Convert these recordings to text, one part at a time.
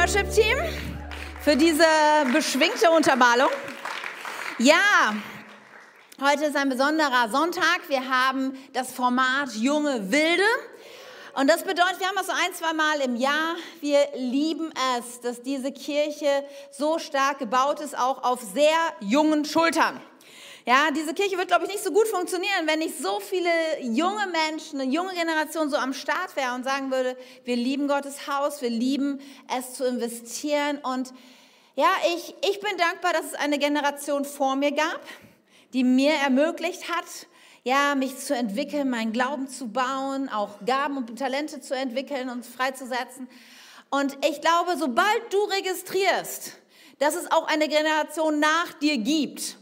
Worship-Team, für diese beschwingte Untermalung. Ja, heute ist ein besonderer Sonntag. Wir haben das Format Junge Wilde. Und das bedeutet, wir haben das so ein, zwei Mal im Jahr. Wir lieben es, dass diese Kirche so stark gebaut ist, auch auf sehr jungen Schultern. Ja, diese Kirche wird, glaube ich, nicht so gut funktionieren, wenn nicht so viele junge Menschen, eine junge Generation so am Start wäre und sagen würde, wir lieben Gottes Haus, wir lieben es zu investieren. Und ja, ich, ich bin dankbar, dass es eine Generation vor mir gab, die mir ermöglicht hat, ja, mich zu entwickeln, meinen Glauben zu bauen, auch Gaben und Talente zu entwickeln und freizusetzen. Und ich glaube, sobald du registrierst, dass es auch eine Generation nach dir gibt,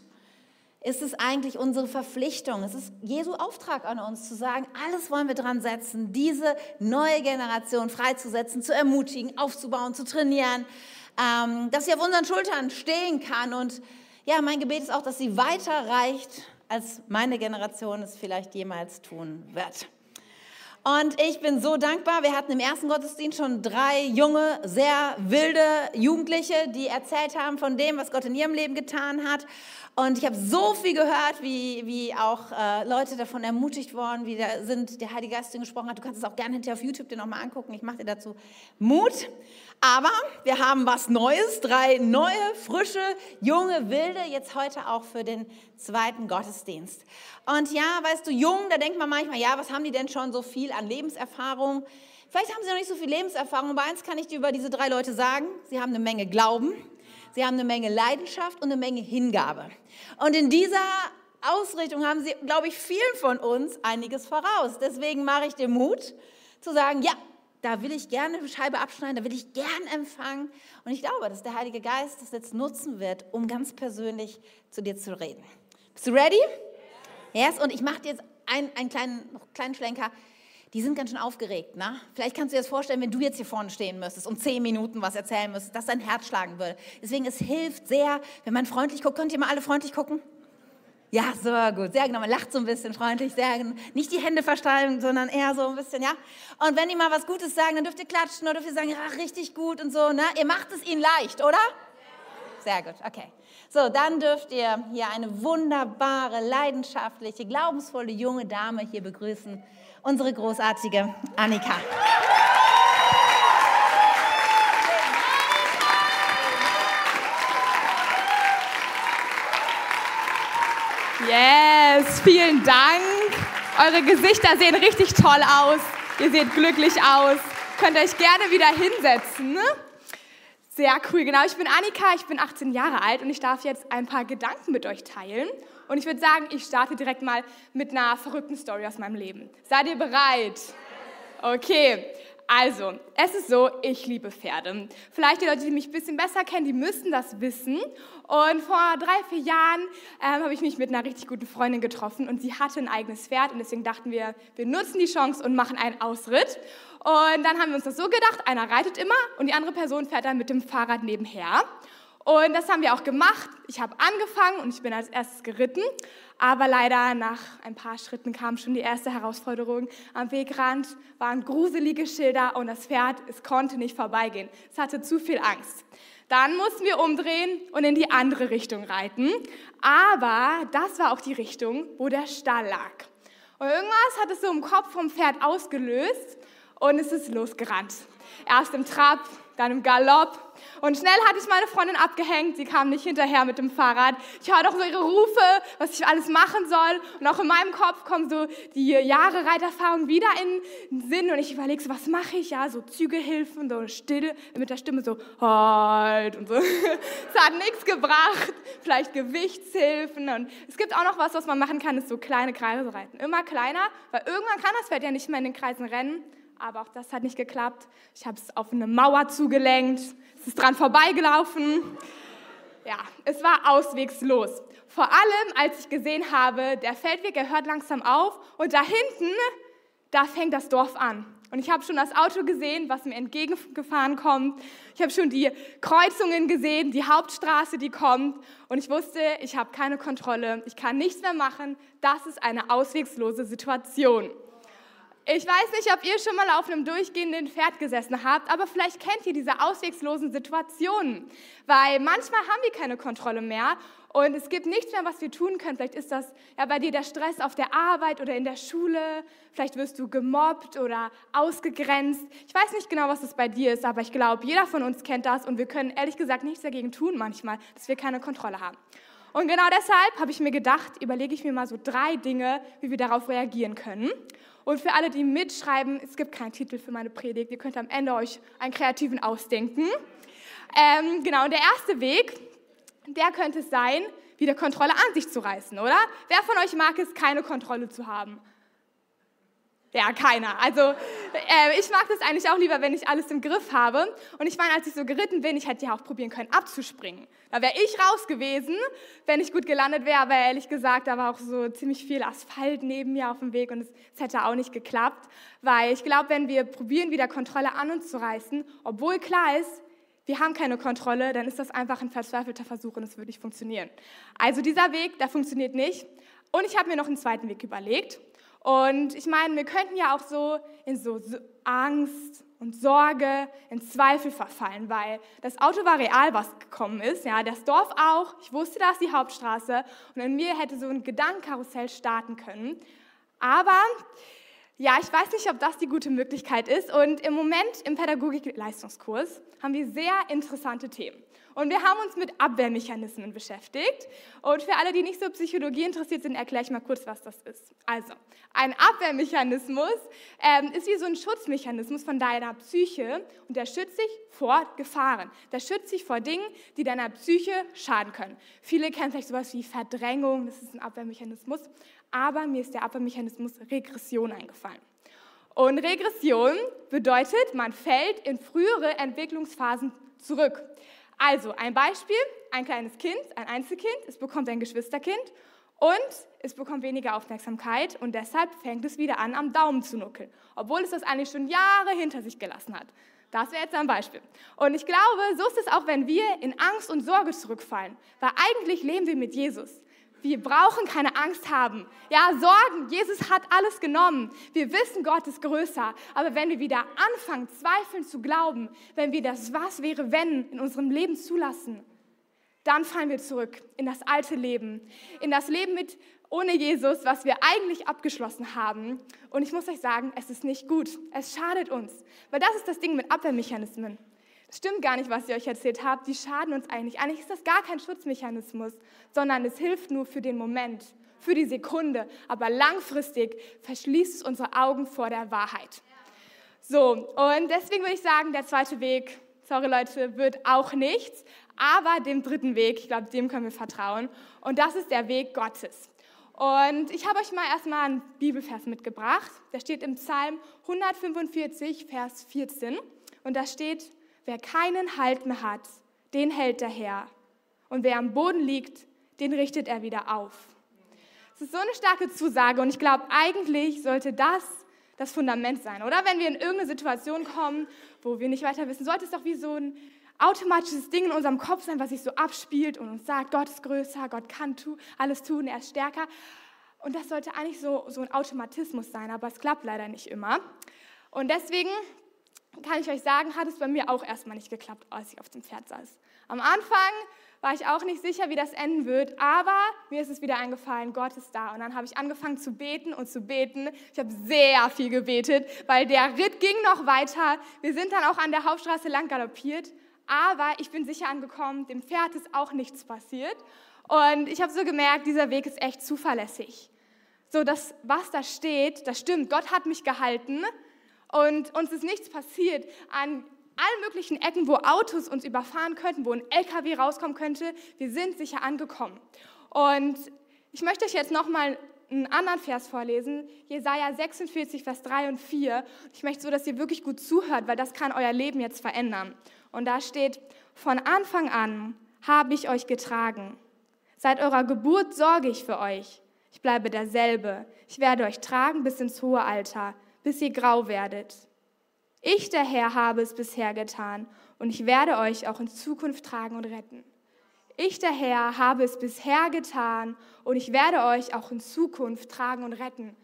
ist es eigentlich unsere Verpflichtung, es ist Jesu Auftrag an uns zu sagen, alles wollen wir dran setzen, diese neue Generation freizusetzen, zu ermutigen, aufzubauen, zu trainieren, ähm, dass sie auf unseren Schultern stehen kann. Und ja, mein Gebet ist auch, dass sie weiter reicht, als meine Generation es vielleicht jemals tun wird. Und ich bin so dankbar. Wir hatten im ersten Gottesdienst schon drei junge, sehr wilde Jugendliche, die erzählt haben von dem, was Gott in ihrem Leben getan hat. Und ich habe so viel gehört, wie, wie auch äh, Leute davon ermutigt worden, wie da sind, der Heilige Geist gesprochen hat. Du kannst es auch gerne hinterher auf YouTube dir nochmal angucken. Ich mache dir dazu Mut. Aber wir haben was Neues, drei neue, frische, junge, wilde, jetzt heute auch für den zweiten Gottesdienst. Und ja, weißt du, jung, da denkt man manchmal, ja, was haben die denn schon so viel an Lebenserfahrung? Vielleicht haben sie noch nicht so viel Lebenserfahrung, aber eins kann ich dir über diese drei Leute sagen. Sie haben eine Menge Glauben, sie haben eine Menge Leidenschaft und eine Menge Hingabe. Und in dieser Ausrichtung haben sie, glaube ich, vielen von uns einiges voraus. Deswegen mache ich dir Mut zu sagen, ja, da will ich gerne eine Scheibe abschneiden, da will ich gern empfangen. Und ich glaube, dass der Heilige Geist das jetzt nutzen wird, um ganz persönlich zu dir zu reden. Bist du ready? Yes, und ich mache dir jetzt einen, einen kleinen, noch kleinen Schlenker. Die sind ganz schön aufgeregt. Ne? Vielleicht kannst du dir das vorstellen, wenn du jetzt hier vorne stehen müsstest und zehn Minuten was erzählen müsstest, dass dein Herz schlagen würde. Deswegen, es hilft sehr, wenn man freundlich guckt. Könnt ihr mal alle freundlich gucken? Ja, so gut, sehr genau. Man lacht so ein bisschen freundlich, sehr nicht die Hände versteilen, sondern eher so ein bisschen, ja. Und wenn die mal was Gutes sagen, dann dürft ihr klatschen oder dürft ihr sagen, ja, richtig gut und so, ne? Ihr macht es ihnen leicht, oder? Sehr gut, okay. So, dann dürft ihr hier eine wunderbare, leidenschaftliche, glaubensvolle junge Dame hier begrüßen unsere großartige Annika. Yes, vielen Dank. Eure Gesichter sehen richtig toll aus. Ihr seht glücklich aus. Könnt euch gerne wieder hinsetzen. Ne? Sehr cool, genau. Ich bin Annika, ich bin 18 Jahre alt und ich darf jetzt ein paar Gedanken mit euch teilen. Und ich würde sagen, ich starte direkt mal mit einer verrückten Story aus meinem Leben. Seid ihr bereit? Okay, also, es ist so, ich liebe Pferde. Vielleicht die Leute, die mich ein bisschen besser kennen, die müssen das wissen. Und vor drei, vier Jahren ähm, habe ich mich mit einer richtig guten Freundin getroffen und sie hatte ein eigenes Pferd und deswegen dachten wir, wir nutzen die Chance und machen einen Ausritt. Und dann haben wir uns das so gedacht, einer reitet immer und die andere Person fährt dann mit dem Fahrrad nebenher. Und das haben wir auch gemacht. Ich habe angefangen und ich bin als erstes geritten. Aber leider nach ein paar Schritten kam schon die erste Herausforderung. Am Wegrand waren gruselige Schilder und das Pferd, es konnte nicht vorbeigehen. Es hatte zu viel Angst. Dann mussten wir umdrehen und in die andere Richtung reiten. Aber das war auch die Richtung, wo der Stall lag. Und irgendwas hat es so im Kopf vom Pferd ausgelöst und es ist losgerannt. Erst im Trab, dann im Galopp. Und schnell hatte ich meine Freundin abgehängt, sie kam nicht hinterher mit dem Fahrrad. Ich höre doch so ihre Rufe, was ich alles machen soll. Und auch in meinem Kopf kommen so die Jahre Reiterfahrung wieder in den Sinn. Und ich überlege so, was mache ich? Ja, so Zügehilfen, so still, mit der Stimme so, halt und so. Es hat nichts gebracht. Vielleicht Gewichtshilfen. Und es gibt auch noch was, was man machen kann, ist so kleine Kreise reiten. Immer kleiner, weil irgendwann kann das Pferd ja nicht mehr in den Kreisen rennen aber auch das hat nicht geklappt. Ich habe es auf eine Mauer zugelenkt, es ist dran vorbeigelaufen. Ja, es war auswegslos. Vor allem, als ich gesehen habe, der Feldweg, er hört langsam auf und da hinten, da fängt das Dorf an. Und ich habe schon das Auto gesehen, was mir entgegengefahren kommt. Ich habe schon die Kreuzungen gesehen, die Hauptstraße, die kommt. Und ich wusste, ich habe keine Kontrolle, ich kann nichts mehr machen. Das ist eine auswegslose Situation Ich weiß nicht, ob ihr schon mal auf einem durchgehenden Pferd gesessen habt, aber vielleicht kennt ihr diese auswegslosen Situationen, weil manchmal haben wir keine Kontrolle mehr und es gibt nichts mehr, was wir tun können. Vielleicht ist das ja bei dir der Stress auf der Arbeit oder in der Schule, vielleicht wirst du gemobbt oder ausgegrenzt. Ich weiß nicht genau, was das bei dir ist, aber ich glaube, jeder von uns kennt das und wir können ehrlich gesagt nichts dagegen tun manchmal, dass wir keine Kontrolle haben. Und genau deshalb habe ich mir gedacht, überlege ich mir mal so drei Dinge, wie wir darauf reagieren können. Und für alle, die mitschreiben, es gibt keinen Titel für meine Predigt. Ihr könnt am Ende euch einen kreativen ausdenken. Ähm, genau, und der erste Weg, der könnte es sein, wieder Kontrolle an sich zu reißen, oder? Wer von euch mag es, keine Kontrolle zu haben? Ja, keiner. Also äh, ich mag das eigentlich auch lieber, wenn ich alles im Griff habe. Und ich meine, als ich so geritten bin, ich hätte ja auch probieren können, abzuspringen. Da wäre ich raus gewesen, wenn ich gut gelandet wäre. Aber ehrlich gesagt, da war auch so ziemlich viel Asphalt neben mir auf dem Weg und es, es hätte auch nicht geklappt. Weil ich glaube, wenn wir probieren, wieder Kontrolle an uns zu reißen, obwohl klar ist, wir haben keine Kontrolle, dann ist das einfach ein verzweifelter Versuch und es wird nicht funktionieren. Also dieser Weg, der funktioniert nicht. Und ich habe mir noch einen zweiten Weg überlegt. Und ich meine, wir könnten ja auch so in so Angst und Sorge, in Zweifel verfallen, weil das Auto war real, was gekommen ist, ja, das Dorf auch, ich wusste, da ist die Hauptstraße und in mir hätte so ein Gedankenkarussell starten können. Aber ja, ich weiß nicht, ob das die gute Möglichkeit ist. Und im Moment im Pädagogik-Leistungskurs haben wir sehr interessante Themen. Und wir haben uns mit Abwehrmechanismen beschäftigt. Und für alle, die nicht so Psychologie interessiert sind, erkläre ich mal kurz, was das ist. Also, ein Abwehrmechanismus ähm, ist wie so ein Schutzmechanismus von deiner Psyche und der schützt dich vor Gefahren. Der schützt dich vor Dingen, die deiner Psyche schaden können. Viele kennen vielleicht sowas wie Verdrängung, das ist ein Abwehrmechanismus aber mir ist der Abwehrmechanismus Regression eingefallen. Und Regression bedeutet, man fällt in frühere Entwicklungsphasen zurück. Also ein Beispiel, ein kleines Kind, ein Einzelkind, es bekommt ein Geschwisterkind und es bekommt weniger Aufmerksamkeit und deshalb fängt es wieder an, am Daumen zu nuckeln, obwohl es das eigentlich schon Jahre hinter sich gelassen hat. Das wäre jetzt ein Beispiel. Und ich glaube, so ist es auch, wenn wir in Angst und Sorge zurückfallen, weil eigentlich leben wir mit Jesus. Wir brauchen keine Angst haben. Ja, Sorgen. Jesus hat alles genommen. Wir wissen, Gott ist größer. Aber wenn wir wieder anfangen, zweifeln zu glauben, wenn wir das Was wäre, wenn in unserem Leben zulassen, dann fallen wir zurück in das alte Leben, in das Leben mit ohne Jesus, was wir eigentlich abgeschlossen haben. Und ich muss euch sagen, es ist nicht gut. Es schadet uns. Weil das ist das Ding mit Abwehrmechanismen. Stimmt gar nicht, was ihr euch erzählt habt. Die schaden uns eigentlich. Eigentlich ist das gar kein Schutzmechanismus, sondern es hilft nur für den Moment, für die Sekunde. Aber langfristig verschließt es unsere Augen vor der Wahrheit. So, und deswegen würde ich sagen, der zweite Weg, sorry Leute, wird auch nichts. Aber dem dritten Weg, ich glaube, dem können wir vertrauen. Und das ist der Weg Gottes. Und ich habe euch mal erstmal einen Bibelvers mitgebracht. Der steht im Psalm 145, Vers 14. Und da steht, Wer keinen Halt mehr hat, den hält der Herr. Und wer am Boden liegt, den richtet er wieder auf. Das ist so eine starke Zusage und ich glaube, eigentlich sollte das das Fundament sein, oder? Wenn wir in irgendeine Situation kommen, wo wir nicht weiter wissen, sollte es doch wie so ein automatisches Ding in unserem Kopf sein, was sich so abspielt und uns sagt, Gott ist größer, Gott kann alles tun, er ist stärker. Und das sollte eigentlich so, so ein Automatismus sein, aber es klappt leider nicht immer. Und deswegen kann ich euch sagen, hat es bei mir auch erstmal nicht geklappt, als ich auf dem Pferd saß. Am Anfang war ich auch nicht sicher, wie das enden wird, aber mir ist es wieder eingefallen, Gott ist da. Und dann habe ich angefangen zu beten und zu beten. Ich habe sehr viel gebetet, weil der Ritt ging noch weiter. Wir sind dann auch an der Hauptstraße lang galoppiert, aber ich bin sicher angekommen, dem Pferd ist auch nichts passiert. Und ich habe so gemerkt, dieser Weg ist echt zuverlässig. So, das, was da steht, das stimmt. Gott hat mich gehalten und uns ist nichts passiert. An allen möglichen Ecken, wo Autos uns überfahren könnten, wo ein LKW rauskommen könnte, wir sind sicher angekommen. Und ich möchte euch jetzt nochmal einen anderen Vers vorlesen, Jesaja 46, Vers 3 und 4. Ich möchte so, dass ihr wirklich gut zuhört, weil das kann euer Leben jetzt verändern. Und da steht, von Anfang an habe ich euch getragen. Seit eurer Geburt sorge ich für euch. Ich bleibe derselbe. Ich werde euch tragen bis ins hohe Alter bis ihr grau werdet. Ich, der Herr, habe es bisher getan und ich werde euch auch in Zukunft tragen und retten. Ich, der Herr, habe es bisher getan und ich werde euch auch in Zukunft tragen und retten.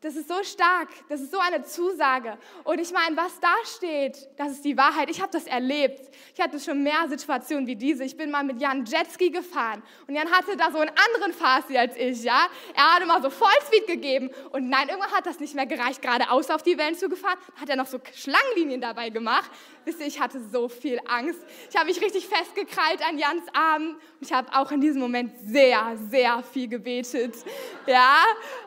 Das ist so stark, das ist so eine Zusage. Und ich meine, was da steht, das ist die Wahrheit. Ich habe das erlebt. Ich hatte schon mehr Situationen wie diese. Ich bin mal mit Jan Jetski gefahren und Jan hatte da so einen anderen Fahrstil als ich, ja. Er hat immer so Vollspeed gegeben und nein, irgendwann hat das nicht mehr gereicht, geradeaus auf die Wellen zu gefahren. Hat er noch so Schlangenlinien dabei gemacht. Wisst ihr, ich hatte so viel Angst. Ich habe mich richtig festgekrallt an Jans Arm und ich habe auch in diesem Moment sehr, sehr viel gebetet, ja.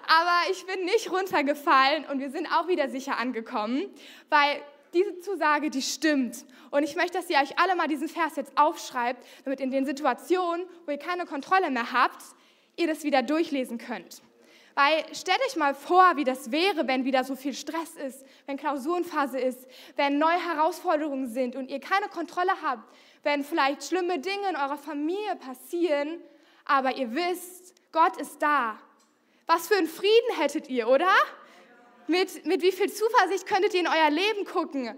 Aber ich bin nicht runtergefallen und wir sind auch wieder sicher angekommen, weil diese Zusage, die stimmt. Und ich möchte, dass ihr euch alle mal diesen Vers jetzt aufschreibt, damit in den Situationen, wo ihr keine Kontrolle mehr habt, ihr das wieder durchlesen könnt. Weil stellt euch mal vor, wie das wäre, wenn wieder so viel Stress ist, wenn Klausurenphase ist, wenn neue Herausforderungen sind und ihr keine Kontrolle habt, wenn vielleicht schlimme Dinge in eurer Familie passieren, aber ihr wisst, Gott ist da was für einen Frieden hättet ihr, oder? Mit, mit wie viel Zuversicht könntet ihr in euer Leben gucken?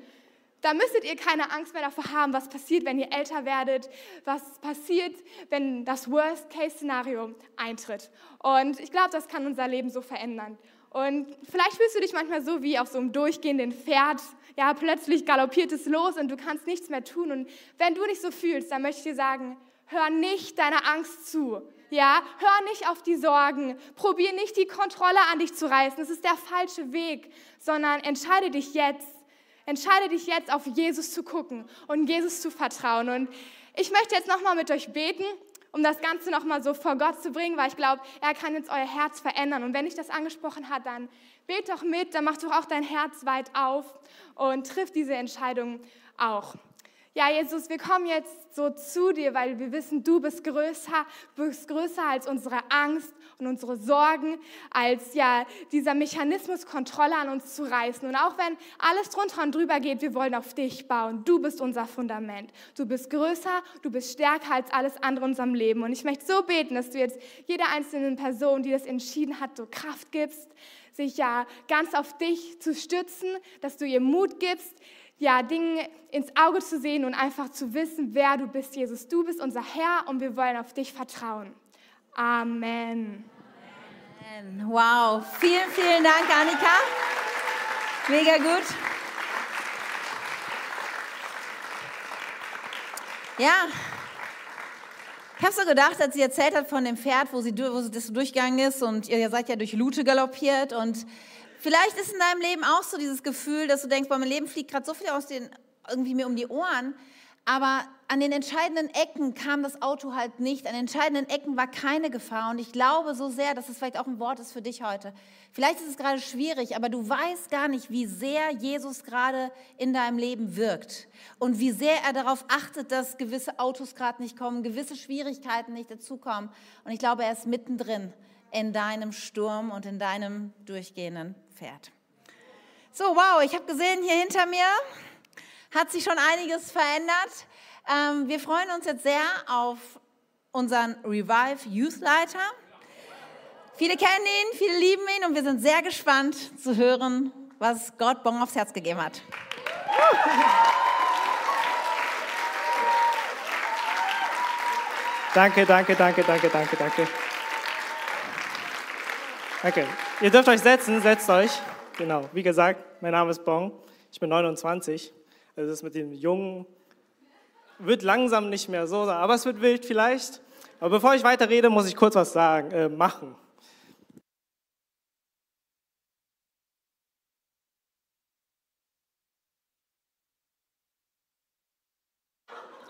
Da müsstet ihr keine Angst mehr davor haben, was passiert, wenn ihr älter werdet, was passiert, wenn das Worst-Case-Szenario eintritt. Und ich glaube, das kann unser Leben so verändern. Und vielleicht fühlst du dich manchmal so wie auf so einem durchgehenden Pferd. Ja, plötzlich galoppiert es los und du kannst nichts mehr tun. Und wenn du dich so fühlst, dann möchte ich dir sagen, hör nicht deiner Angst zu. Ja, hör nicht auf die Sorgen. Probier nicht die Kontrolle an dich zu reißen. Das ist der falsche Weg, sondern entscheide dich jetzt. Entscheide dich jetzt auf Jesus zu gucken und Jesus zu vertrauen. Und ich möchte jetzt nochmal mit euch beten, um das Ganze nochmal so vor Gott zu bringen, weil ich glaube, er kann jetzt euer Herz verändern. Und wenn ich das angesprochen hat, dann bet doch mit, dann mach doch auch dein Herz weit auf und triff diese Entscheidung auch. Ja, Jesus, wir kommen jetzt so zu dir, weil wir wissen, du bist größer, bist größer als unsere Angst und unsere Sorgen, als ja dieser Mechanismus Kontrolle an uns zu reißen. Und auch wenn alles drunter und drüber geht, wir wollen auf dich bauen. Du bist unser Fundament. Du bist größer, du bist stärker als alles andere in unserem Leben. Und ich möchte so beten, dass du jetzt jeder einzelnen Person, die das entschieden hat, so Kraft gibst, sich ja ganz auf dich zu stützen, dass du ihr Mut gibst, ja, Dinge ins Auge zu sehen und einfach zu wissen, wer du bist, Jesus. Du bist unser Herr und wir wollen auf dich vertrauen. Amen. Amen. Wow, vielen, vielen Dank, Annika. Mega gut. Ja, ich habe so gedacht, als sie erzählt hat von dem Pferd, wo sie, wo sie das durchgegangen ist und ihr seid ja durch Lute galoppiert und Vielleicht ist in deinem Leben auch so dieses Gefühl, dass du denkst, bei meinem Leben fliegt gerade so viel aus den, irgendwie mir um die Ohren, aber an den entscheidenden Ecken kam das Auto halt nicht. An den entscheidenden Ecken war keine Gefahr. Und ich glaube so sehr, dass es vielleicht auch ein Wort ist für dich heute. Vielleicht ist es gerade schwierig, aber du weißt gar nicht, wie sehr Jesus gerade in deinem Leben wirkt. Und wie sehr er darauf achtet, dass gewisse Autos gerade nicht kommen, gewisse Schwierigkeiten nicht dazukommen. Und ich glaube, er ist mittendrin in deinem Sturm und in deinem durchgehenden Pferd. So, wow, ich habe gesehen, hier hinter mir hat sich schon einiges verändert. Ähm, wir freuen uns jetzt sehr auf unseren Revive Youth Leiter. Viele kennen ihn, viele lieben ihn und wir sind sehr gespannt zu hören, was Gott Bon aufs Herz gegeben hat. Danke, danke, danke, danke, danke, danke. Danke. Ihr dürft euch setzen, setzt euch. Genau, wie gesagt, mein Name ist Bong, ich bin 29. Also das mit dem Jungen wird langsam nicht mehr so, aber es wird wild vielleicht. Aber bevor ich weiter rede, muss ich kurz was sagen, äh, machen.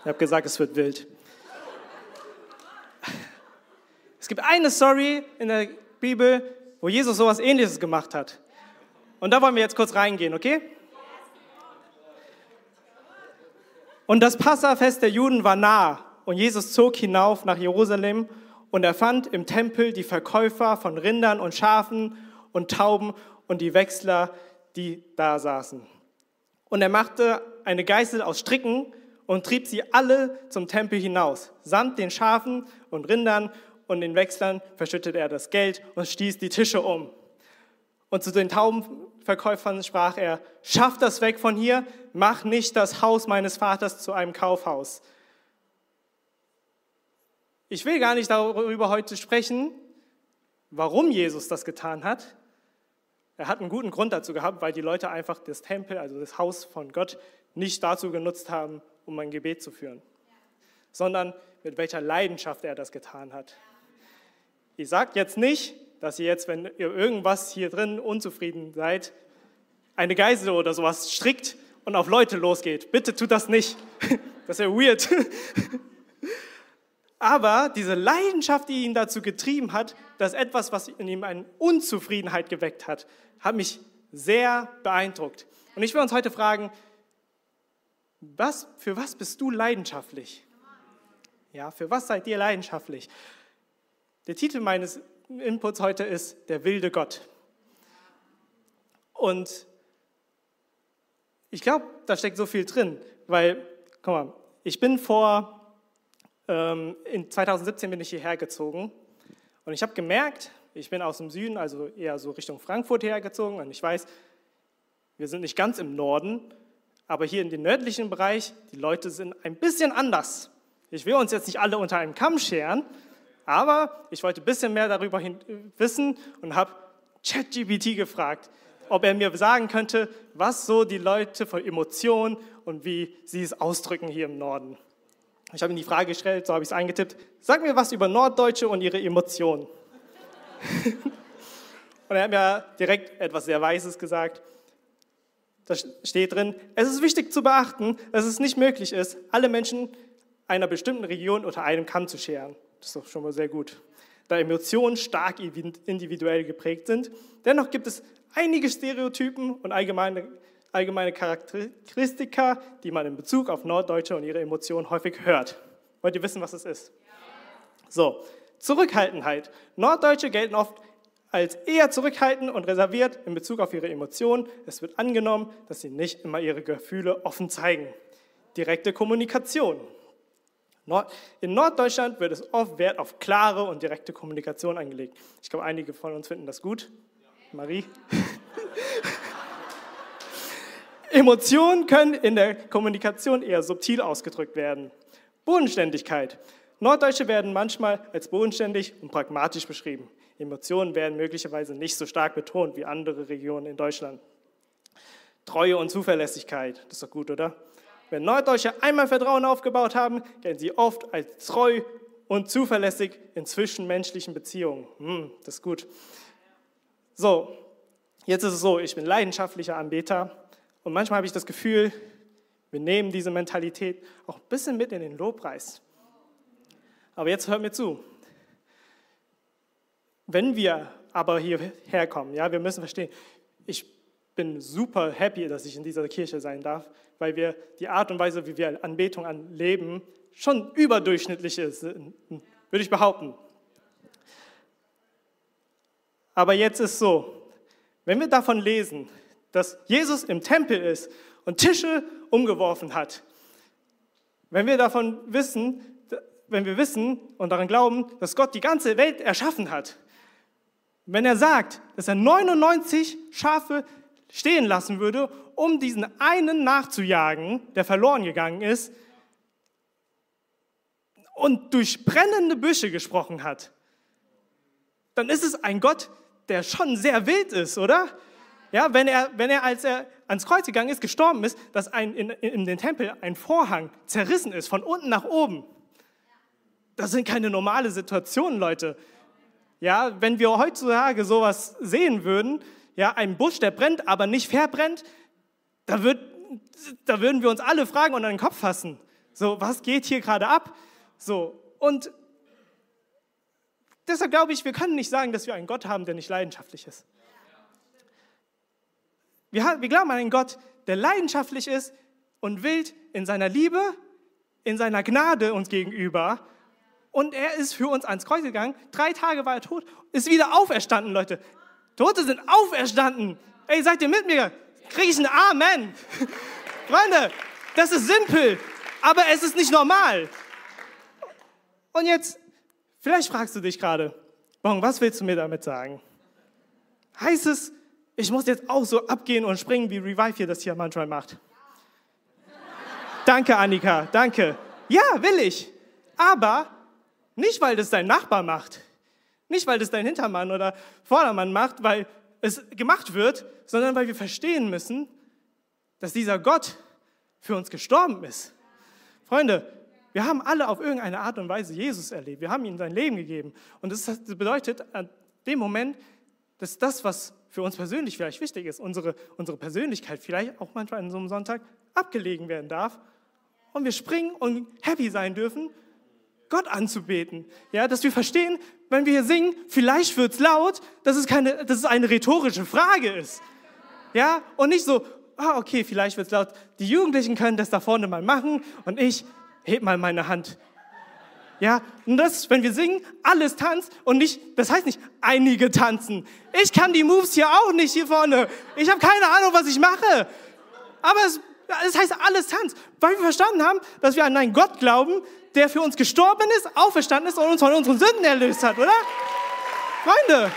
Ich habe gesagt, es wird wild. Es gibt eine Story in der Bibel, wo Jesus sowas ähnliches gemacht hat. Und da wollen wir jetzt kurz reingehen, okay? Und das Passafest der Juden war nah und Jesus zog hinauf nach Jerusalem und er fand im Tempel die Verkäufer von Rindern und Schafen und Tauben und die Wechsler, die da saßen. Und er machte eine Geißel aus Stricken und trieb sie alle zum Tempel hinaus, samt den Schafen und Rindern und den Wechslern verschüttete er das Geld und stieß die Tische um. Und zu den Taubenverkäufern sprach er, schaff das weg von hier, mach nicht das Haus meines Vaters zu einem Kaufhaus. Ich will gar nicht darüber heute sprechen, warum Jesus das getan hat, Er hat einen guten Grund dazu gehabt, weil die Leute einfach das Tempel, also das Haus von Gott, nicht dazu genutzt haben, um ein Gebet zu führen, sondern mit welcher Leidenschaft er das getan hat. Ich sage jetzt nicht, dass ihr jetzt, wenn ihr irgendwas hier drin unzufrieden seid, eine Geisel oder sowas strickt und auf Leute losgeht. Bitte tut das nicht. Das wäre weird. Aber diese Leidenschaft, die ihn dazu getrieben hat, dass etwas, was in ihm eine Unzufriedenheit geweckt hat, hat mich sehr beeindruckt. Und ich will uns heute fragen, was, für was bist du leidenschaftlich? Ja, für was seid ihr leidenschaftlich? Der Titel meines Inputs heute ist Der wilde Gott. Und ich glaube, da steckt so viel drin, weil, guck mal, ich bin vor, ähm, in 2017 bin ich hierher gezogen und ich habe gemerkt, ich bin aus dem Süden, also eher so Richtung Frankfurt hergezogen und ich weiß, wir sind nicht ganz im Norden, aber hier in dem nördlichen Bereich, die Leute sind ein bisschen anders. Ich will uns jetzt nicht alle unter einem Kamm scheren, aber ich wollte ein bisschen mehr darüber wissen und habe ChatGPT gefragt, ob er mir sagen könnte, was so die Leute für Emotionen und wie sie es ausdrücken hier im Norden. Ich habe ihm die Frage gestellt, so habe ich es eingetippt, sag mir was über Norddeutsche und ihre Emotionen. und er hat mir direkt etwas sehr Weises gesagt. Da steht drin, es ist wichtig zu beachten, dass es nicht möglich ist, alle Menschen einer bestimmten Region unter einem Kamm zu scheren. Das ist doch schon mal sehr gut. Da Emotionen stark individuell geprägt sind. Dennoch gibt es einige Stereotypen und allgemeine, allgemeine Charakteristika, die man in Bezug auf Norddeutsche und ihre Emotionen häufig hört. Wollt ihr wissen, was es ist? So, Zurückhaltenheit. Norddeutsche gelten oft als eher zurückhaltend und reserviert in Bezug auf ihre Emotionen. Es wird angenommen, dass sie nicht immer ihre Gefühle offen zeigen. Direkte Kommunikation. In Norddeutschland wird es oft Wert auf klare und direkte Kommunikation angelegt. Ich glaube, einige von uns finden das gut. Marie? Emotionen können in der Kommunikation eher subtil ausgedrückt werden. Bodenständigkeit. Norddeutsche werden manchmal als bodenständig und pragmatisch beschrieben. Emotionen werden möglicherweise nicht so stark betont wie andere Regionen in Deutschland. Treue und Zuverlässigkeit, das ist doch gut, oder? Wenn Norddeutsche einmal Vertrauen aufgebaut haben, gelten sie oft als treu und zuverlässig in zwischenmenschlichen Beziehungen. Hm, das ist gut. So, jetzt ist es so, ich bin leidenschaftlicher Anbeter und manchmal habe ich das Gefühl, wir nehmen diese Mentalität auch ein bisschen mit in den Lobpreis. Aber jetzt hört mir zu. Wenn wir aber hierher kommen, ja, wir müssen verstehen, ich bin super happy, dass ich in dieser Kirche sein darf, weil wir die Art und Weise, wie wir Anbetung anleben, schon überdurchschnittlich ist, würde ich behaupten. Aber jetzt ist so, wenn wir davon lesen, dass Jesus im Tempel ist und Tische umgeworfen hat, wenn wir davon wissen, wenn wir wissen und daran glauben, dass Gott die ganze Welt erschaffen hat, wenn er sagt, dass er 99 Schafe stehen lassen würde, um diesen einen nachzujagen, der verloren gegangen ist, und durch brennende Büsche gesprochen hat, dann ist es ein Gott, der schon sehr wild ist, oder? Ja, wenn er, wenn er, als er ans Kreuz gegangen ist, gestorben ist, dass ein, in, in den Tempel ein Vorhang zerrissen ist, von unten nach oben. Das sind keine normale Situationen, Leute. Ja, wenn wir heutzutage sowas sehen würden, ja, ein Busch, der brennt, aber nicht verbrennt, da, wird, da würden wir uns alle fragen an den Kopf fassen. So, was geht hier gerade ab? So, und deshalb glaube ich, wir können nicht sagen, dass wir einen Gott haben, der nicht leidenschaftlich ist. Wir, wir glauben an einen Gott, der leidenschaftlich ist und wild in seiner Liebe, in seiner Gnade uns gegenüber und er ist für uns ans Kreuz gegangen. Drei Tage war er tot, ist wieder auferstanden, Leute. Tote sind auferstanden. Ey, seid ihr mit mir? Ein Amen? Freunde, das ist simpel, aber es ist nicht normal. Und jetzt, vielleicht fragst du dich gerade, Bon, was willst du mir damit sagen? Heißt es, ich muss jetzt auch so abgehen und springen, wie Revive hier das hier manchmal macht? Danke, Annika, danke. Ja, will ich. Aber nicht, weil das dein Nachbar macht. Nicht, weil das dein Hintermann oder Vordermann macht, weil es gemacht wird, sondern weil wir verstehen müssen, dass dieser Gott für uns gestorben ist. Freunde, wir haben alle auf irgendeine Art und Weise Jesus erlebt. Wir haben ihm sein Leben gegeben. Und das bedeutet an dem Moment, dass das, was für uns persönlich vielleicht wichtig ist, unsere, unsere Persönlichkeit vielleicht auch manchmal an so einem Sonntag abgelegen werden darf. Und wir springen und happy sein dürfen, Gott anzubeten. Ja, dass wir verstehen, wenn wir hier singen, vielleicht wird es laut, dass es, keine, dass es eine rhetorische Frage ist. Ja, und nicht so, ah, okay, vielleicht wird es laut. Die Jugendlichen können das da vorne mal machen und ich heb mal meine Hand ja, und das, wenn wir singen, alles tanzt und nicht, das heißt nicht einige tanzen. Ich kann die Moves hier auch nicht hier vorne. Ich habe keine Ahnung, was ich mache. Aber es, es heißt alles tanzt, weil wir verstanden haben, dass wir an einen Gott glauben, der für uns gestorben ist, auferstanden ist und uns von unseren Sünden erlöst hat, oder? Freunde.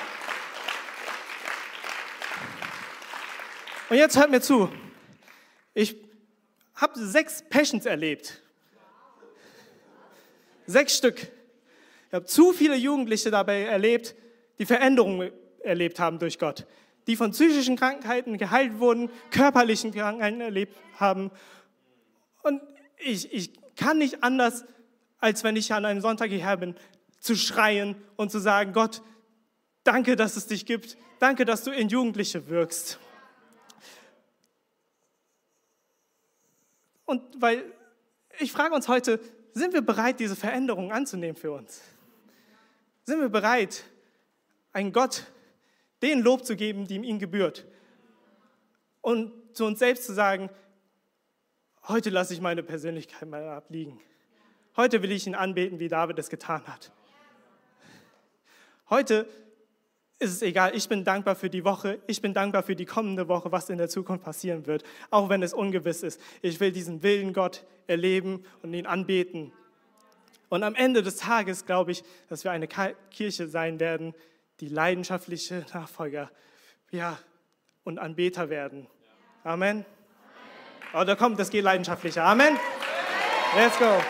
Und jetzt hört mir zu. Ich habe sechs Passions erlebt. Sechs Stück. Ich habe zu viele Jugendliche dabei erlebt, die Veränderungen erlebt haben durch Gott. Die von psychischen Krankheiten geheilt wurden, körperlichen Krankheiten erlebt haben. Und ich, ich kann nicht anders, als wenn ich an einem Sonntag hierher bin, zu schreien und zu sagen, Gott, danke, dass es dich gibt. Danke, dass du in Jugendliche wirkst. Und weil ich frage uns heute, sind wir bereit, diese Veränderung anzunehmen für uns? Sind wir bereit, einen Gott den Lob zu geben, dem ihm gebührt? Und zu uns selbst zu sagen, heute lasse ich meine Persönlichkeit mal abliegen. Heute will ich ihn anbeten, wie David es getan hat. Heute ist es egal, ich bin dankbar für die Woche, ich bin dankbar für die kommende Woche, was in der Zukunft passieren wird, auch wenn es ungewiss ist. Ich will diesen Willen Gott erleben und ihn anbeten. Und am Ende des Tages glaube ich, dass wir eine Kirche sein werden, die leidenschaftliche Nachfolger ja, und Anbeter werden. Amen. Oh, da kommt, das geht leidenschaftlicher. Amen. Let's go.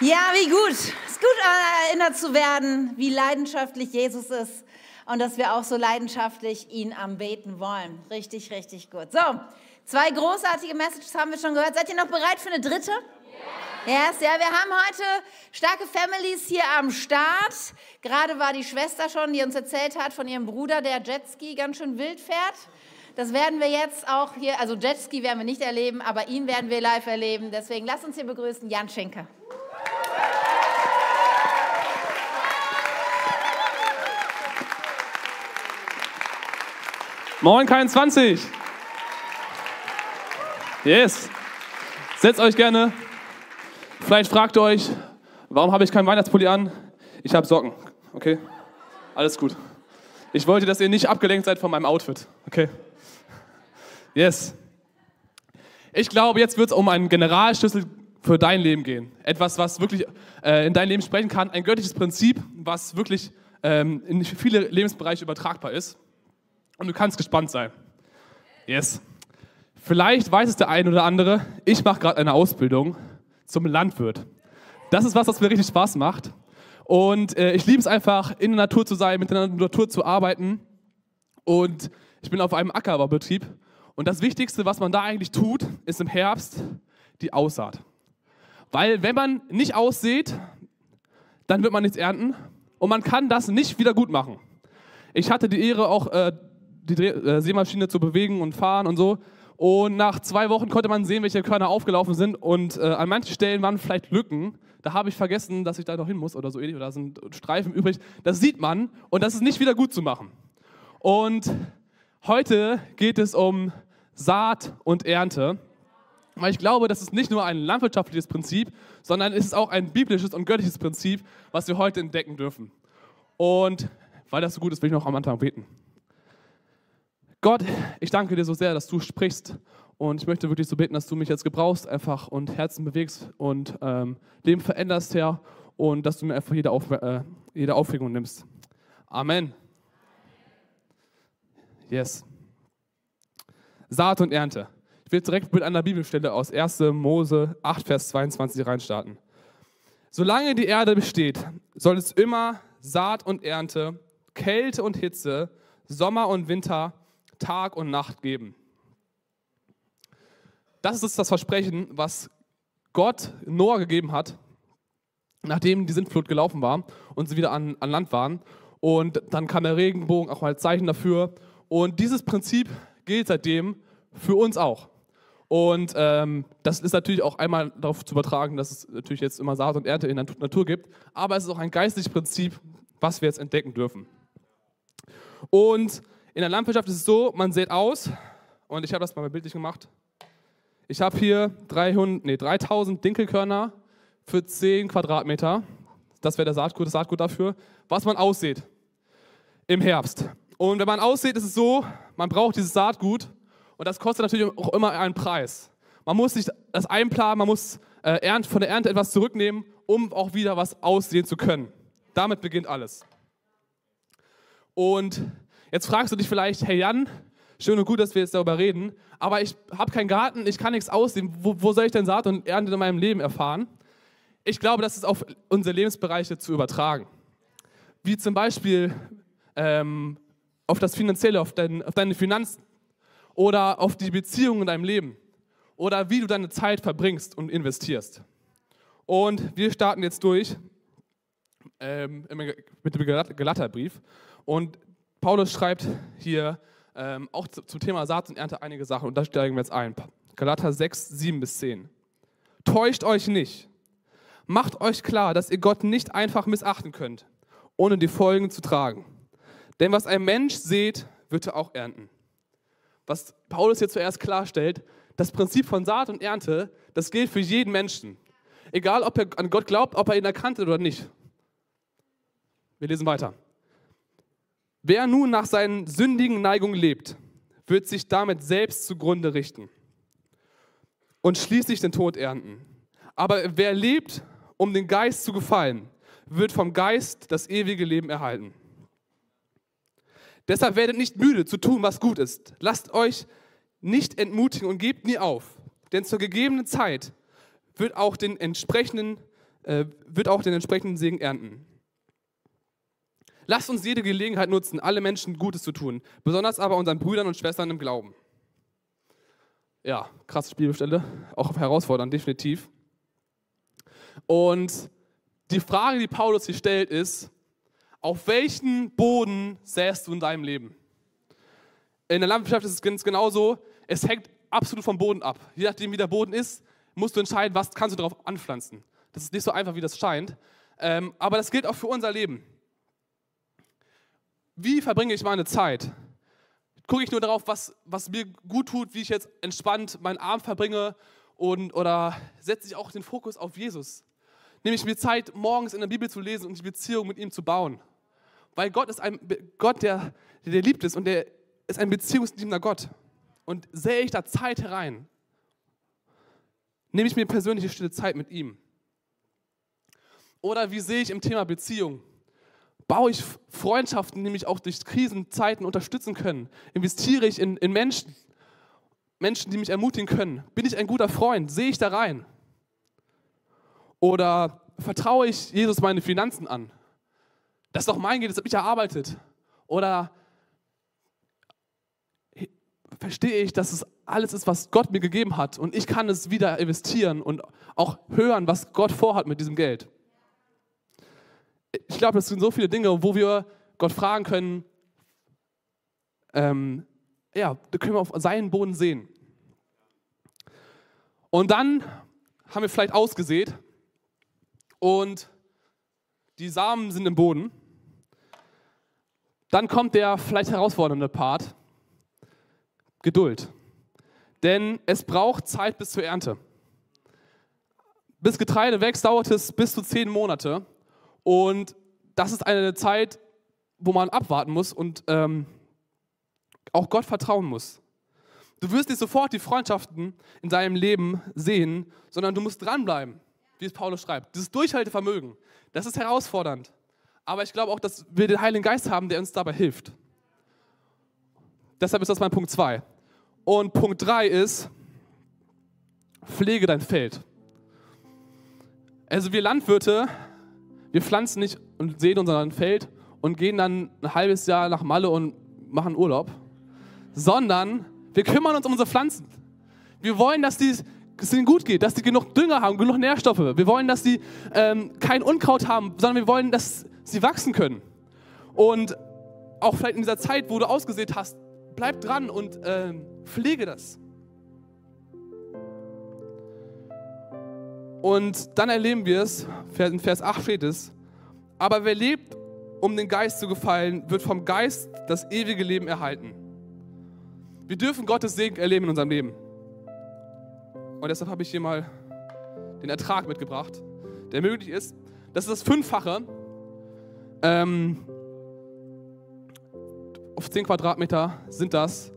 Ja, wie gut. Es ist gut, erinnert zu werden, wie leidenschaftlich Jesus ist und dass wir auch so leidenschaftlich ihn anbeten wollen. Richtig, richtig gut. So, zwei großartige Messages haben wir schon gehört. Seid ihr noch bereit für eine dritte? Yes, ja, wir haben heute starke Families hier am Start. Gerade war die Schwester schon, die uns erzählt hat von ihrem Bruder, der Jetski ganz schön wild fährt. Das werden wir jetzt auch hier, also Jetski werden wir nicht erleben, aber ihn werden wir live erleben. Deswegen lasst uns hier begrüßen, Jan Schenke. Moin, K21. Yes. Setzt euch gerne. Vielleicht fragt ihr euch, warum habe ich keinen Weihnachtspulli an? Ich habe Socken. Okay? Alles gut. Ich wollte, dass ihr nicht abgelenkt seid von meinem Outfit. Okay? Yes. Ich glaube, jetzt wird es um einen Generalschlüssel für dein Leben gehen. Etwas, was wirklich äh, in dein Leben sprechen kann. Ein göttliches Prinzip, was wirklich ähm, in viele Lebensbereiche übertragbar ist. Und du kannst gespannt sein. Yes. Vielleicht weiß es der eine oder andere, ich mache gerade eine Ausbildung zum Landwirt. Das ist was, was mir richtig Spaß macht. Und äh, ich liebe es einfach, in der Natur zu sein, mit der Natur zu arbeiten. Und ich bin auf einem Ackerbaubetrieb. Und das Wichtigste, was man da eigentlich tut, ist im Herbst die Aussaat. Weil wenn man nicht aussät, dann wird man nichts ernten. Und man kann das nicht wieder gut machen. Ich hatte die Ehre, auch äh, die Dreh äh, Sämaschine zu bewegen und fahren und so. Und nach zwei Wochen konnte man sehen, welche Körner aufgelaufen sind. Und äh, an manchen Stellen waren vielleicht Lücken. Da habe ich vergessen, dass ich da noch hin muss oder so ähnlich. Oder da sind Streifen übrig. Das sieht man und das ist nicht wieder gut zu machen. Und heute geht es um Saat und Ernte. Weil ich glaube, das ist nicht nur ein landwirtschaftliches Prinzip, sondern es ist auch ein biblisches und göttliches Prinzip, was wir heute entdecken dürfen. Und weil das so gut ist, will ich noch am Anfang beten. Gott, ich danke dir so sehr, dass du sprichst. Und ich möchte wirklich so beten, dass du mich jetzt gebrauchst einfach und Herzen bewegst und ähm, Leben veränderst, Herr. Und dass du mir einfach jede, Auf, äh, jede Aufregung nimmst. Amen. Yes. Saat und Ernte. Ich will direkt mit einer Bibelstelle aus 1. Mose 8, Vers 22 reinstarten. Solange die Erde besteht, soll es immer Saat und Ernte, Kälte und Hitze, Sommer und Winter, Tag und Nacht geben. Das ist das Versprechen, was Gott Noah gegeben hat, nachdem die Sintflut gelaufen war und sie wieder an, an Land waren. Und dann kam der Regenbogen auch als Zeichen dafür. Und dieses Prinzip gilt seitdem für uns auch. Und ähm, das ist natürlich auch einmal darauf zu übertragen, dass es natürlich jetzt immer Saat und Ernte in der Natur gibt, aber es ist auch ein geistliches Prinzip, was wir jetzt entdecken dürfen. Und in der Landwirtschaft ist es so, man sät aus, und ich habe das mal bildlich gemacht. Ich habe hier 300, nee, 3000 Dinkelkörner für 10 Quadratmeter. Das wäre Saatgut, das Saatgut dafür, was man aussät im Herbst. Und wenn man aussät, ist es so, man braucht dieses Saatgut und das kostet natürlich auch immer einen Preis. Man muss sich das einplanen, man muss äh, von der Ernte etwas zurücknehmen, um auch wieder was aussehen zu können. Damit beginnt alles. Und jetzt fragst du dich vielleicht, hey Jan, schön und gut, dass wir jetzt darüber reden, aber ich habe keinen Garten, ich kann nichts aussehen. Wo, wo soll ich denn Saat und Ernte in meinem Leben erfahren? Ich glaube, das ist auf unsere Lebensbereiche zu übertragen. Wie zum Beispiel ähm, auf das Finanzielle, auf, dein, auf deine Finanzen oder auf die Beziehungen in deinem Leben oder wie du deine Zeit verbringst und investierst. Und wir starten jetzt durch ähm, mit dem Galaterbrief. Und Paulus schreibt hier ähm, auch zum Thema Saat und Ernte einige Sachen und da steigen wir jetzt ein. Galater 6, 7 bis 10. Täuscht euch nicht. Macht euch klar, dass ihr Gott nicht einfach missachten könnt, ohne die Folgen zu tragen. Denn was ein Mensch sät, wird er auch ernten was Paulus hier zuerst klarstellt, das Prinzip von Saat und Ernte, das gilt für jeden Menschen. Egal, ob er an Gott glaubt, ob er ihn erkannt hat oder nicht. Wir lesen weiter. Wer nun nach seinen sündigen Neigungen lebt, wird sich damit selbst zugrunde richten und schließlich den Tod ernten. Aber wer lebt, um den Geist zu gefallen, wird vom Geist das ewige Leben erhalten. Deshalb werdet nicht müde zu tun, was gut ist. Lasst euch nicht entmutigen und gebt nie auf. Denn zur gegebenen Zeit wird auch den entsprechenden, äh, wird auch den entsprechenden Segen ernten. Lasst uns jede Gelegenheit nutzen, alle Menschen Gutes zu tun, besonders aber unseren Brüdern und Schwestern im Glauben. Ja, krasse Spielstelle, auch herausfordernd, definitiv. Und die Frage, die Paulus hier stellt, ist, auf welchen Boden säst du in deinem Leben? In der Landwirtschaft ist es ganz genauso. Es hängt absolut vom Boden ab. Je nachdem, wie der Boden ist, musst du entscheiden, was kannst du darauf anpflanzen. Das ist nicht so einfach, wie das scheint. Ähm, aber das gilt auch für unser Leben. Wie verbringe ich meine Zeit? Gucke ich nur darauf, was, was mir gut tut, wie ich jetzt entspannt meinen Abend verbringe und, oder setze ich auch den Fokus auf Jesus? Nehme ich mir Zeit, morgens in der Bibel zu lesen und die Beziehung mit ihm zu bauen? Weil Gott ist ein Gott, der, der liebt ist und der ist ein beziehungsliebender Gott. Und sähe ich da Zeit herein, nehme ich mir persönliche stille Zeit mit ihm. Oder wie sehe ich im Thema Beziehung? Baue ich Freundschaften, die mich auch durch Krisenzeiten unterstützen können? Investiere ich in, in Menschen, Menschen, die mich ermutigen können? Bin ich ein guter Freund? Sehe ich da rein? Oder vertraue ich Jesus meine Finanzen an? Das ist doch mein Geld, das habe ich erarbeitet. Oder verstehe ich, dass es alles ist, was Gott mir gegeben hat und ich kann es wieder investieren und auch hören, was Gott vorhat mit diesem Geld. Ich glaube, es sind so viele Dinge, wo wir Gott fragen können, ähm, ja, da können wir auf seinen Boden sehen. Und dann haben wir vielleicht ausgesät und die Samen sind im Boden dann kommt der vielleicht herausfordernde Part, Geduld. Denn es braucht Zeit bis zur Ernte. Bis Getreide wächst, dauert es bis zu zehn Monate. Und das ist eine Zeit, wo man abwarten muss und ähm, auch Gott vertrauen muss. Du wirst nicht sofort die Freundschaften in deinem Leben sehen, sondern du musst dranbleiben, wie es Paulus schreibt. Dieses Durchhaltevermögen, das ist herausfordernd. Aber ich glaube auch, dass wir den Heiligen Geist haben, der uns dabei hilft. Deshalb ist das mein Punkt 2. Und Punkt 3 ist, pflege dein Feld. Also wir Landwirte, wir pflanzen nicht und sehen unser Feld und gehen dann ein halbes Jahr nach Malle und machen Urlaub, sondern wir kümmern uns um unsere Pflanzen. Wir wollen, dass die es ihnen gut geht, dass sie genug Dünger haben, genug Nährstoffe. Wir wollen, dass sie ähm, kein Unkraut haben, sondern wir wollen, dass sie wachsen können. Und auch vielleicht in dieser Zeit, wo du ausgesät hast, bleib dran und ähm, pflege das. Und dann erleben wir es, in Vers 8 steht es, aber wer lebt, um den Geist zu gefallen, wird vom Geist das ewige Leben erhalten. Wir dürfen Gottes Segen erleben in unserem Leben. Und deshalb habe ich hier mal den Ertrag mitgebracht, der möglich ist. Das ist das Fünffache. Ähm, auf 10 Quadratmeter sind das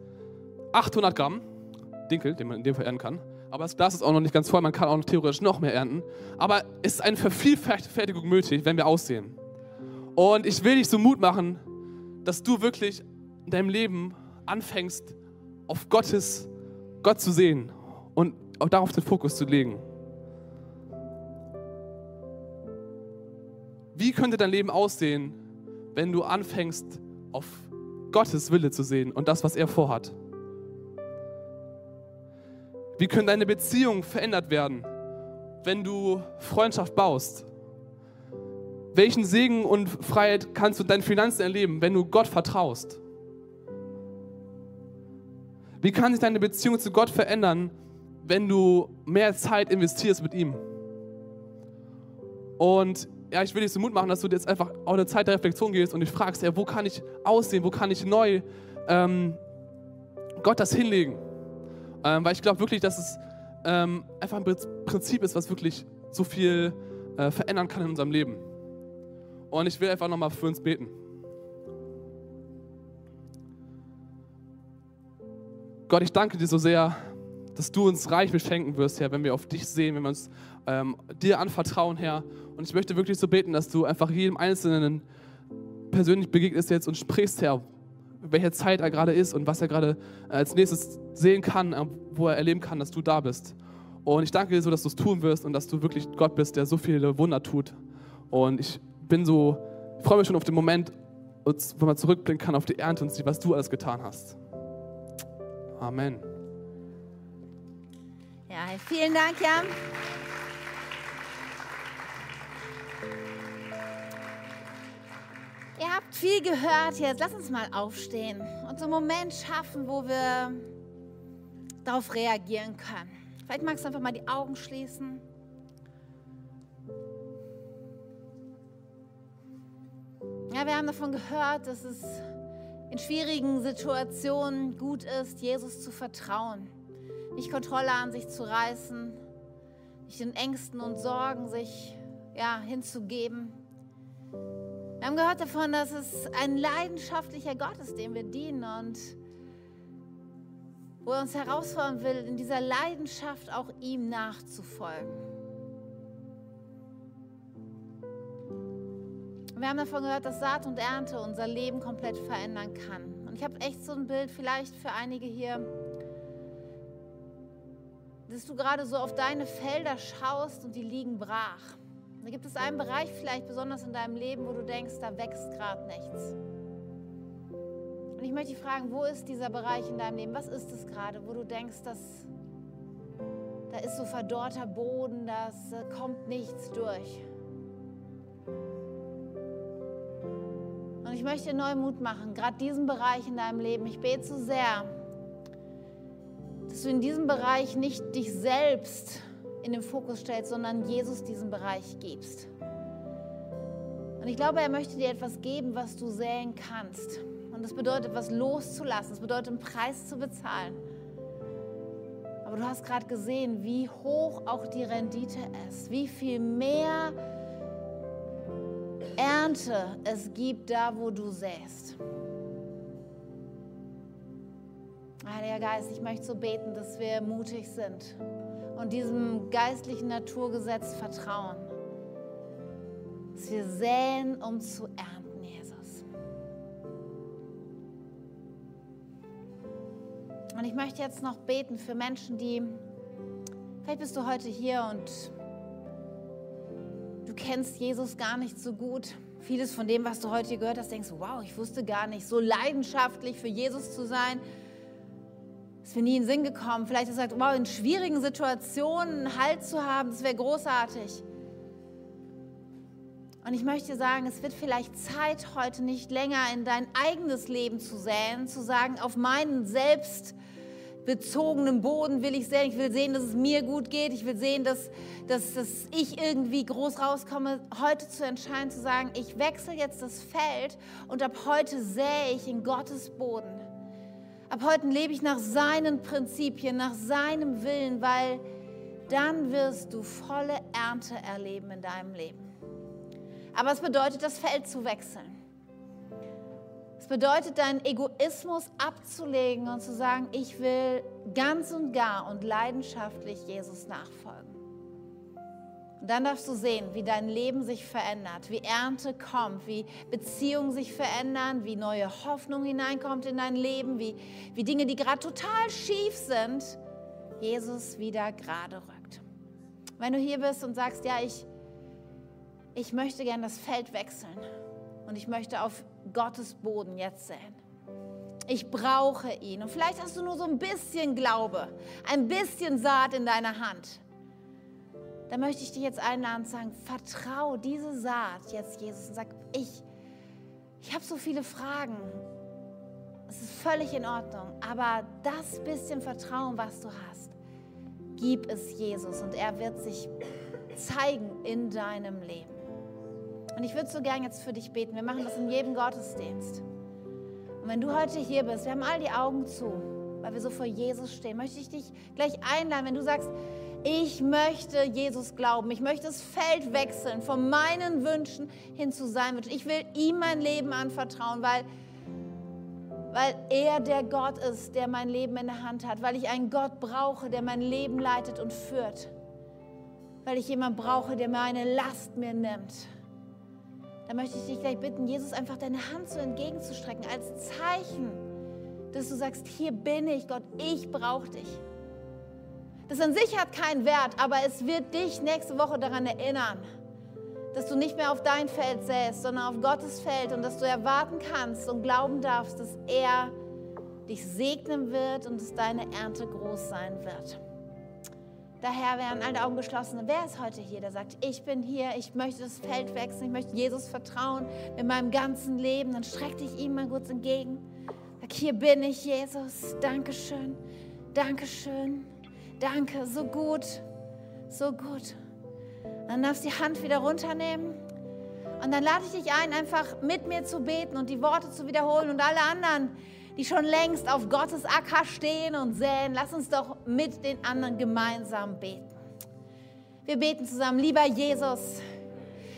800 Gramm Dinkel, den man in dem Fall ernten kann. Aber das Glas ist auch noch nicht ganz voll, man kann auch noch theoretisch noch mehr ernten. Aber es ist eine Vervielfältigung nötig, wenn wir aussehen. Und ich will dich so Mut machen, dass du wirklich in deinem Leben anfängst, auf Gottes, Gott zu sehen und auch darauf den Fokus zu legen. Wie könnte dein Leben aussehen, wenn du anfängst, auf Gottes Wille zu sehen und das, was er vorhat? Wie können deine Beziehungen verändert werden, wenn du Freundschaft baust? Welchen Segen und Freiheit kannst du in deinen Finanzen erleben, wenn du Gott vertraust? Wie kann sich deine Beziehung zu Gott verändern, wenn du mehr Zeit investierst mit ihm. Und ja, ich will dich so Mut machen, dass du jetzt einfach auch eine Zeit der Reflexion gehst und dich fragst, ja, wo kann ich aussehen, wo kann ich neu ähm, Gott das hinlegen? Ähm, weil ich glaube wirklich, dass es ähm, einfach ein Prinzip ist, was wirklich so viel äh, verändern kann in unserem Leben. Und ich will einfach nochmal für uns beten. Gott, ich danke dir so sehr, dass du uns reich beschenken wirst, Herr, wenn wir auf dich sehen, wenn wir uns ähm, dir anvertrauen, Herr. Und ich möchte wirklich so beten, dass du einfach jedem Einzelnen persönlich begegnest jetzt und sprichst, Herr, welche Zeit er gerade ist und was er gerade äh, als nächstes sehen kann, äh, wo er erleben kann, dass du da bist. Und ich danke dir so, dass du es tun wirst und dass du wirklich Gott bist, der so viele Wunder tut. Und ich bin so, ich freue mich schon auf den Moment, wo man zurückblicken kann auf die Ernte und sieht, was du alles getan hast. Amen. Ja, vielen Dank, Jan. Ihr habt viel gehört jetzt. Lass uns mal aufstehen und so einen Moment schaffen, wo wir darauf reagieren können. Vielleicht magst du einfach mal die Augen schließen. Ja, wir haben davon gehört, dass es in schwierigen Situationen gut ist, Jesus zu vertrauen nicht Kontrolle an sich zu reißen, nicht den Ängsten und Sorgen sich ja, hinzugeben. Wir haben gehört davon, dass es ein leidenschaftlicher Gott ist, dem wir dienen und wo er uns herausfordern will, in dieser Leidenschaft auch ihm nachzufolgen. Wir haben davon gehört, dass Saat und Ernte unser Leben komplett verändern kann. Und ich habe echt so ein Bild vielleicht für einige hier, dass du gerade so auf deine Felder schaust und die liegen brach. Da gibt es einen Bereich vielleicht besonders in deinem Leben, wo du denkst, da wächst gerade nichts. Und ich möchte dich fragen, wo ist dieser Bereich in deinem Leben? Was ist es gerade, wo du denkst, dass da ist so verdorrter Boden, da kommt nichts durch. Und ich möchte dir neu Mut machen, gerade diesen Bereich in deinem Leben. Ich bete so sehr, dass du in diesem Bereich nicht dich selbst in den Fokus stellst, sondern Jesus diesen Bereich gibst. Und ich glaube, er möchte dir etwas geben, was du säen kannst. Und das bedeutet, was loszulassen. Das bedeutet, einen Preis zu bezahlen. Aber du hast gerade gesehen, wie hoch auch die Rendite ist. Wie viel mehr Ernte es gibt da, wo du säst. Heiliger Geist, ich möchte so beten, dass wir mutig sind und diesem geistlichen Naturgesetz vertrauen. Dass wir säen, um zu ernten, Jesus. Und ich möchte jetzt noch beten für Menschen, die, vielleicht bist du heute hier und du kennst Jesus gar nicht so gut. Vieles von dem, was du heute gehört hast, denkst du, wow, ich wusste gar nicht, so leidenschaftlich für Jesus zu sein. Ist mir nie in den Sinn gekommen. Vielleicht hast du gesagt, wow, in schwierigen Situationen Halt zu haben, das wäre großartig. Und ich möchte sagen, es wird vielleicht Zeit, heute nicht länger in dein eigenes Leben zu säen, zu sagen, auf meinen selbstbezogenen Boden will ich säen. Ich will sehen, dass es mir gut geht. Ich will sehen, dass, dass, dass ich irgendwie groß rauskomme. Heute zu entscheiden, zu sagen, ich wechsle jetzt das Feld und ab heute sähe ich in Gottes Boden. Ab heute lebe ich nach seinen Prinzipien, nach seinem Willen, weil dann wirst du volle Ernte erleben in deinem Leben. Aber es bedeutet, das Feld zu wechseln. Es bedeutet, deinen Egoismus abzulegen und zu sagen, ich will ganz und gar und leidenschaftlich Jesus nachfolgen. Und dann darfst du sehen, wie dein Leben sich verändert, wie Ernte kommt, wie Beziehungen sich verändern, wie neue Hoffnung hineinkommt in dein Leben, wie, wie Dinge, die gerade total schief sind, Jesus wieder gerade rückt. Wenn du hier bist und sagst, ja, ich, ich möchte gern das Feld wechseln und ich möchte auf Gottes Boden jetzt säen. Ich brauche ihn. Und vielleicht hast du nur so ein bisschen Glaube, ein bisschen Saat in deiner Hand. Da möchte ich dich jetzt einladen und sagen, vertrau diese Saat jetzt Jesus und sag, ich, ich habe so viele Fragen. Es ist völlig in Ordnung, aber das bisschen Vertrauen, was du hast, gib es Jesus und er wird sich zeigen in deinem Leben. Und ich würde so gern jetzt für dich beten. Wir machen das in jedem Gottesdienst. Und wenn du heute hier bist, wir haben all die Augen zu, weil wir so vor Jesus stehen, möchte ich dich gleich einladen, wenn du sagst, ich möchte Jesus glauben. Ich möchte das Feld wechseln von meinen Wünschen hin zu seinen Wünschen. Ich will ihm mein Leben anvertrauen, weil, weil er der Gott ist, der mein Leben in der Hand hat. Weil ich einen Gott brauche, der mein Leben leitet und führt. Weil ich jemanden brauche, der meine Last mir nimmt da möchte ich dich gleich bitten, Jesus einfach deine Hand so entgegenzustrecken, als Zeichen, dass du sagst, hier bin ich, Gott, ich brauche dich. Das an sich hat keinen Wert, aber es wird dich nächste Woche daran erinnern, dass du nicht mehr auf dein Feld säst, sondern auf Gottes Feld und dass du erwarten kannst und glauben darfst, dass er dich segnen wird und dass deine Ernte groß sein wird. Daher werden alle Augen geschlossen. Wer ist heute hier, der sagt, ich bin hier, ich möchte das Feld wechseln, ich möchte Jesus vertrauen mit meinem ganzen Leben. Dann streck dich ihm mal kurz entgegen. Sag, hier bin ich, Jesus. Dankeschön, Dankeschön, danke, so gut, so gut. Dann darfst du die Hand wieder runternehmen. Und dann lade ich dich ein, einfach mit mir zu beten und die Worte zu wiederholen und alle anderen, die schon längst auf Gottes Acker stehen und säen, lass uns doch mit den anderen gemeinsam beten. Wir beten zusammen, lieber Jesus,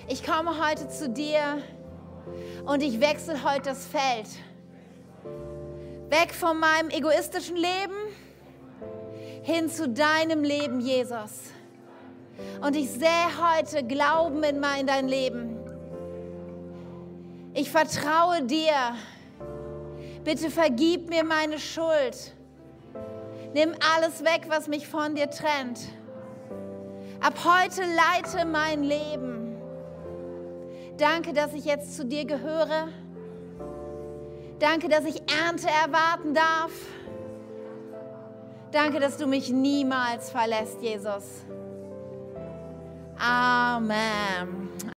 ich komme heute zu dir und ich wechsle heute das Feld. Weg von meinem egoistischen Leben hin zu deinem Leben, Jesus. Und ich sehe heute Glauben in mein dein Leben. Ich vertraue dir Bitte vergib mir meine Schuld. Nimm alles weg, was mich von dir trennt. Ab heute leite mein Leben. Danke, dass ich jetzt zu dir gehöre. Danke, dass ich Ernte erwarten darf. Danke, dass du mich niemals verlässt, Jesus. Amen.